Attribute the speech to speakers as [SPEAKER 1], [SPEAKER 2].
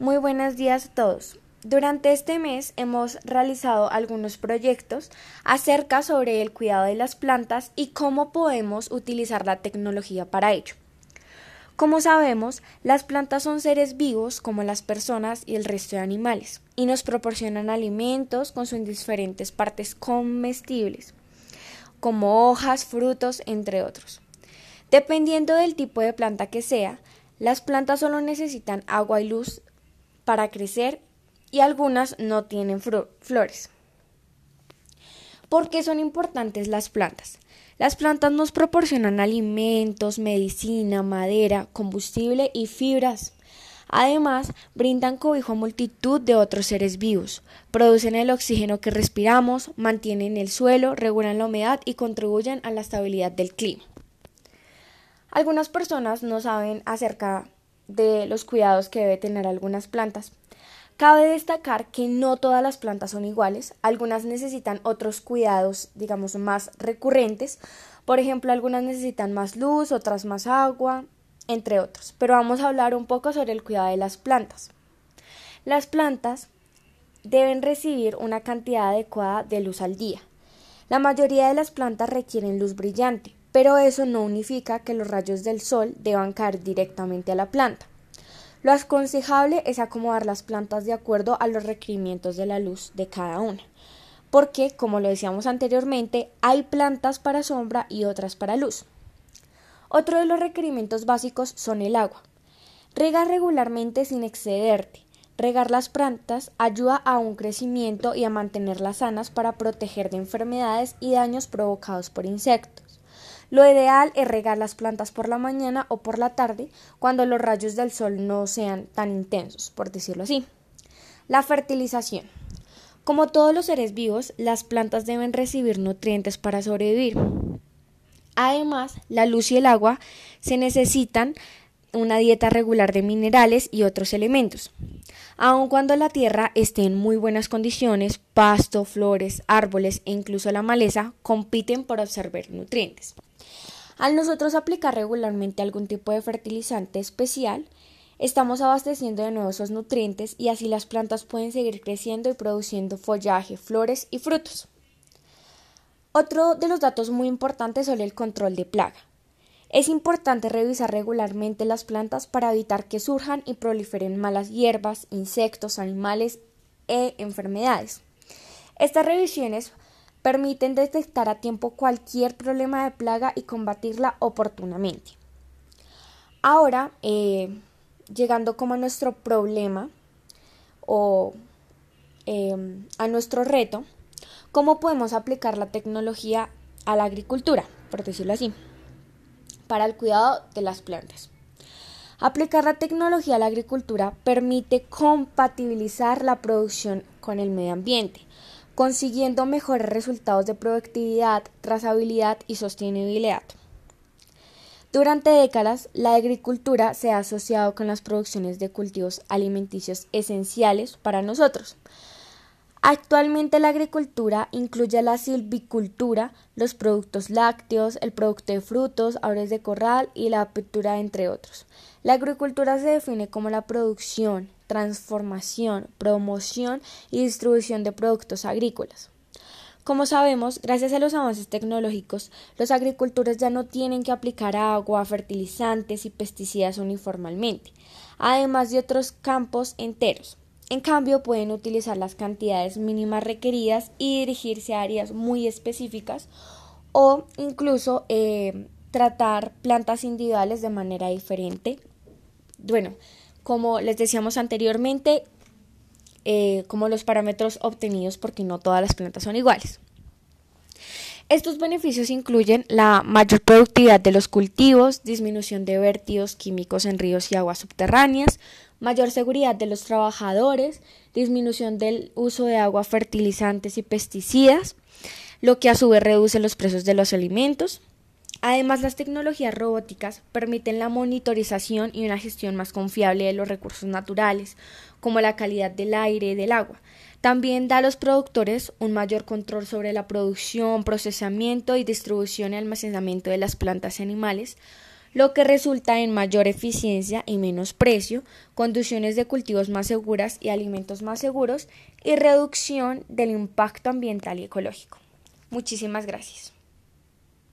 [SPEAKER 1] Muy buenos días a todos. Durante este mes hemos realizado algunos proyectos acerca sobre el cuidado de las plantas y cómo podemos utilizar la tecnología para ello. Como sabemos, las plantas son seres vivos como las personas y el resto de animales y nos proporcionan alimentos con sus diferentes partes comestibles, como hojas, frutos, entre otros. Dependiendo del tipo de planta que sea, las plantas solo necesitan agua y luz para crecer y algunas no tienen flores. ¿Por qué son importantes las plantas? Las plantas nos proporcionan alimentos, medicina, madera, combustible y fibras. Además, brindan cobijo a multitud de otros seres vivos, producen el oxígeno que respiramos, mantienen el suelo, regulan la humedad y contribuyen a la estabilidad del clima. Algunas personas no saben acerca de los cuidados que debe tener algunas plantas. Cabe destacar que no todas las plantas son iguales, algunas necesitan otros cuidados, digamos, más recurrentes, por ejemplo, algunas necesitan más luz, otras más agua, entre otros. Pero vamos a hablar un poco sobre el cuidado de las plantas. Las plantas deben recibir una cantidad adecuada de luz al día. La mayoría de las plantas requieren luz brillante, pero eso no unifica que los rayos del sol deban caer directamente a la planta. Lo aconsejable es acomodar las plantas de acuerdo a los requerimientos de la luz de cada una, porque, como lo decíamos anteriormente, hay plantas para sombra y otras para luz. Otro de los requerimientos básicos son el agua. Rega regularmente sin excederte. Regar las plantas ayuda a un crecimiento y a mantenerlas sanas para proteger de enfermedades y daños provocados por insectos. Lo ideal es regar las plantas por la mañana o por la tarde cuando los rayos del sol no sean tan intensos, por decirlo así. La fertilización. Como todos los seres vivos, las plantas deben recibir nutrientes para sobrevivir. Además, la luz y el agua se necesitan una dieta regular de minerales y otros elementos. Aun cuando la tierra esté en muy buenas condiciones, pasto, flores, árboles e incluso la maleza compiten por absorber nutrientes. Al nosotros aplicar regularmente algún tipo de fertilizante especial, estamos abasteciendo de nuevo esos nutrientes y así las plantas pueden seguir creciendo y produciendo follaje, flores y frutos. Otro de los datos muy importantes son el control de plaga. Es importante revisar regularmente las plantas para evitar que surjan y proliferen malas hierbas, insectos, animales e enfermedades. Estas revisiones permiten detectar a tiempo cualquier problema de plaga y combatirla oportunamente. Ahora, eh, llegando como a nuestro problema o em, a nuestro reto, ¿cómo podemos aplicar la tecnología a la agricultura, por decirlo así, para el cuidado de las plantas? Aplicar la tecnología a la agricultura permite compatibilizar la producción con el medio ambiente, consiguiendo mejores resultados de productividad, trazabilidad y sostenibilidad. Durante décadas, la agricultura se ha asociado con las producciones de cultivos alimenticios esenciales para nosotros. Actualmente la agricultura incluye la silvicultura, los productos lácteos, el producto de frutos, aves de corral y la apertura, entre otros. La agricultura se define como la producción, transformación, promoción y distribución de productos agrícolas. Como sabemos, gracias a los avances tecnológicos, los agricultores ya no tienen que aplicar agua, fertilizantes y pesticidas uniformemente, además de otros campos enteros. En cambio, pueden utilizar las cantidades mínimas requeridas y dirigirse a áreas muy específicas o incluso eh, tratar plantas individuales de manera diferente. Bueno, como les decíamos anteriormente, eh, como los parámetros obtenidos porque no todas las plantas son iguales. Estos beneficios incluyen la mayor productividad de los cultivos, disminución de vertidos químicos en ríos y aguas subterráneas, mayor seguridad de los trabajadores, disminución del uso de agua, fertilizantes y pesticidas, lo que a su vez reduce los precios de los alimentos, Además, las tecnologías robóticas permiten la monitorización y una gestión más confiable de los recursos naturales, como la calidad del aire y del agua. También da a los productores un mayor control sobre la producción, procesamiento y distribución y almacenamiento de las plantas y animales, lo que resulta en mayor eficiencia y menos precio, condiciones de cultivos más seguras y alimentos más seguros y reducción del impacto ambiental y ecológico. Muchísimas gracias.